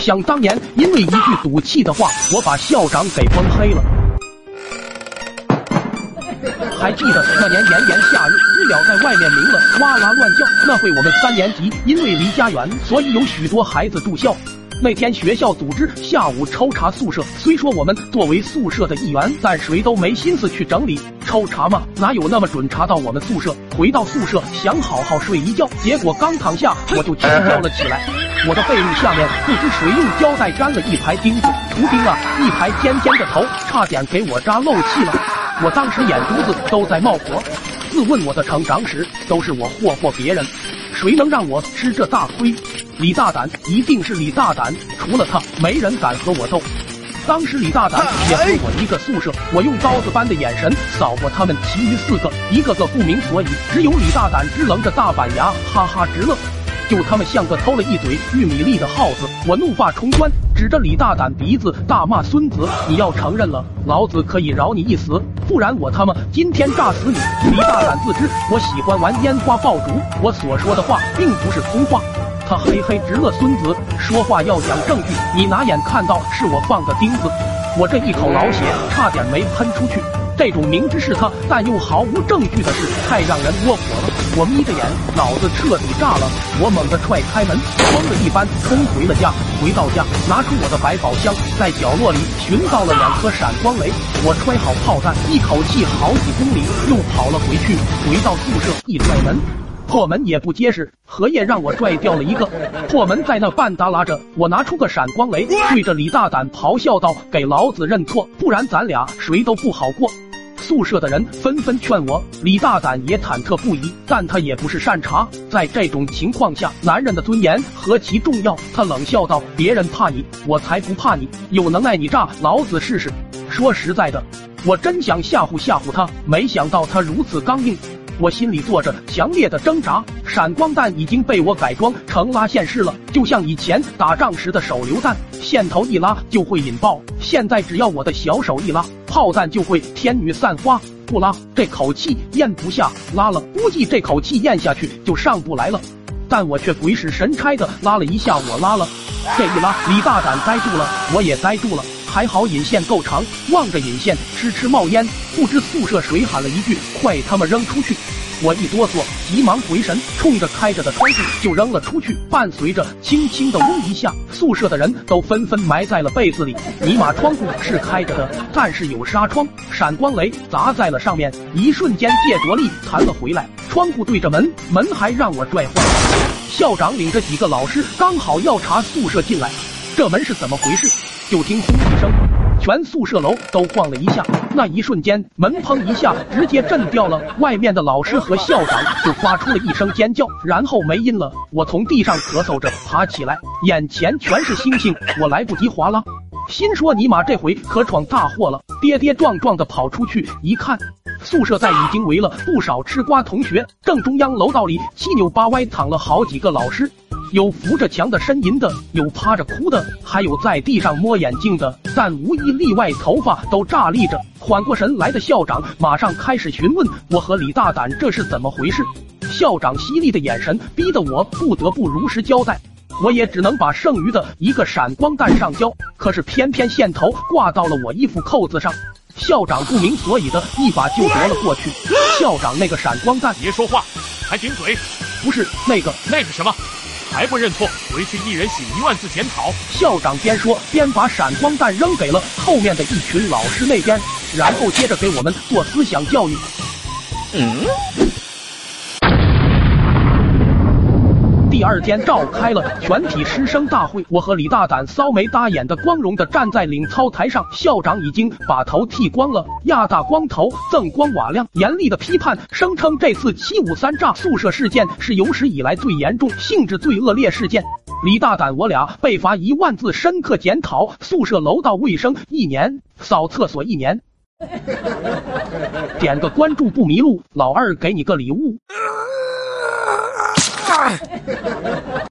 想当年，因为一句赌气的话，我把校长给崩黑了。还记得那年炎炎夏日，知了在外面鸣了，哇啦乱叫。那会我们三年级，因为离家远，所以有许多孩子住校。那天学校组织下午抽查宿舍，虽说我们作为宿舍的一员，但谁都没心思去整理。抽查嘛，哪有那么准查到我们宿舍？回到宿舍想好好睡一觉，结果刚躺下我就尖叫了起来。我的被褥下面不知谁用胶带粘了一排钉子，图钉啊，一排尖尖的头，差点给我扎漏气了。我当时眼珠子都在冒火。自问我的成长史，都是我霍霍别人，谁能让我吃这大亏？李大胆一定是李大胆，除了他，没人敢和我斗。当时李大胆也和我一个宿舍，我用刀子般的眼神扫过他们其余四个，一个个不明所以，只有李大胆支棱着大板牙，哈哈直乐。就他们像个偷了一嘴玉米粒的耗子，我怒发冲冠，指着李大胆鼻子大骂孙子：“你要承认了，老子可以饶你一死，不然我他妈今天炸死你！”李大胆自知我喜欢玩烟花爆竹，我所说的话并不是空话。他嘿嘿直乐，孙子说话要讲证据，你哪眼看到是我放的钉子？我这一口老血差点没喷出去。这种明知是他但又毫无证据的事，太让人窝火了。我眯着眼，脑子彻底炸了。我猛地踹开门，疯了一般冲回了家。回到家，拿出我的百宝箱，在角落里寻到了两颗闪光雷。我揣好炮弹，一口气好几公里，又跑了回去。回到宿舍，一踹门。破门也不结实，荷叶让我拽掉了一个破门，在那半耷拉着。我拿出个闪光雷，对着李大胆咆哮道：“给老子认错，不然咱俩谁都不好过。”宿舍的人纷纷劝我，李大胆也忐忑不已，但他也不是善茬。在这种情况下，男人的尊严何其重要！他冷笑道：“别人怕你，我才不怕你。有能耐你炸老子试试！”说实在的，我真想吓唬吓唬他，没想到他如此刚硬。我心里做着强烈的挣扎，闪光弹已经被我改装成拉线式了，就像以前打仗时的手榴弹，线头一拉就会引爆。现在只要我的小手一拉，炮弹就会天女散花。不拉，这口气咽不下；拉了，估计这口气咽下去就上不来了。但我却鬼使神差的拉了一下，我拉了，这一拉，李大胆呆住了，我也呆住了。还好引线够长，望着引线痴痴冒烟，不知宿舍谁喊了一句：“快他妈扔出去！”我一哆嗦，急忙回神，冲着开着的窗户就扔了出去，伴随着轻轻的嗡一下，宿舍的人都纷纷埋在了被子里。尼玛，窗户是开着的，但是有纱窗，闪光雷砸在了上面，一瞬间借着力弹了回来，窗户对着门，门还让我拽坏了。校长领着几个老师刚好要查宿舍进来，这门是怎么回事？就听轰一声，全宿舍楼都晃了一下。那一瞬间，门砰一下直接震掉了。外面的老师和校长就发出了一声尖叫，然后没音了。我从地上咳嗽着爬起来，眼前全是星星，我来不及划拉，心说尼玛这回可闯大祸了。跌跌撞撞的跑出去一看，宿舍在已经围了不少吃瓜同学，正中央楼道里七扭八歪躺了好几个老师。有扶着墙的呻吟的，有趴着哭的，还有在地上摸眼镜的，但无一例外头发都炸立着。缓过神来的校长马上开始询问我和李大胆这是怎么回事。校长犀利的眼神逼得我不得不如实交代，我也只能把剩余的一个闪光弹上交，可是偏偏线头挂到了我衣服扣子上。校长不明所以的一把就夺了过去。校长那个闪光弹，别说话，还顶嘴，不是那个那个什么。还不认错，回去一人写一万字检讨。校长边说边把闪光弹扔给了后面的一群老师那边，然后接着给我们做思想教育。嗯。第二天召开了全体师生大会，我和李大胆骚眉搭眼的光荣的站在领操台上，校长已经把头剃光了，亚大光头锃光瓦亮，严厉的批判，声称这次七五三炸宿舍事件是有史以来最严重、性质最恶劣事件。李大胆，我俩被罚一万字深刻检讨宿舍楼道卫生一年，扫厕所一年。点个关注不迷路，老二给你个礼物。哈哈哈哈